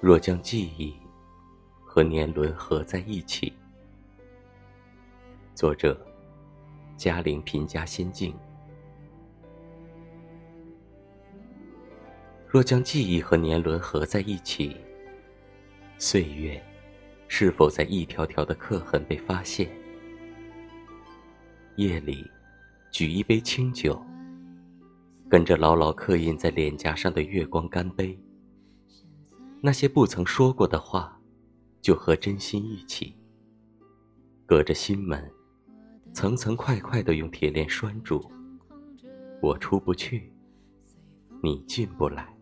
若将记忆和年轮合在一起。作者：嘉陵贫家仙境。若将记忆和年轮合在一起，岁月是否在一条条的刻痕被发现？夜里，举一杯清酒，跟着牢牢刻印在脸颊上的月光干杯。那些不曾说过的话，就和真心一起，隔着心门，层层块块的用铁链拴住。我出不去，你进不来。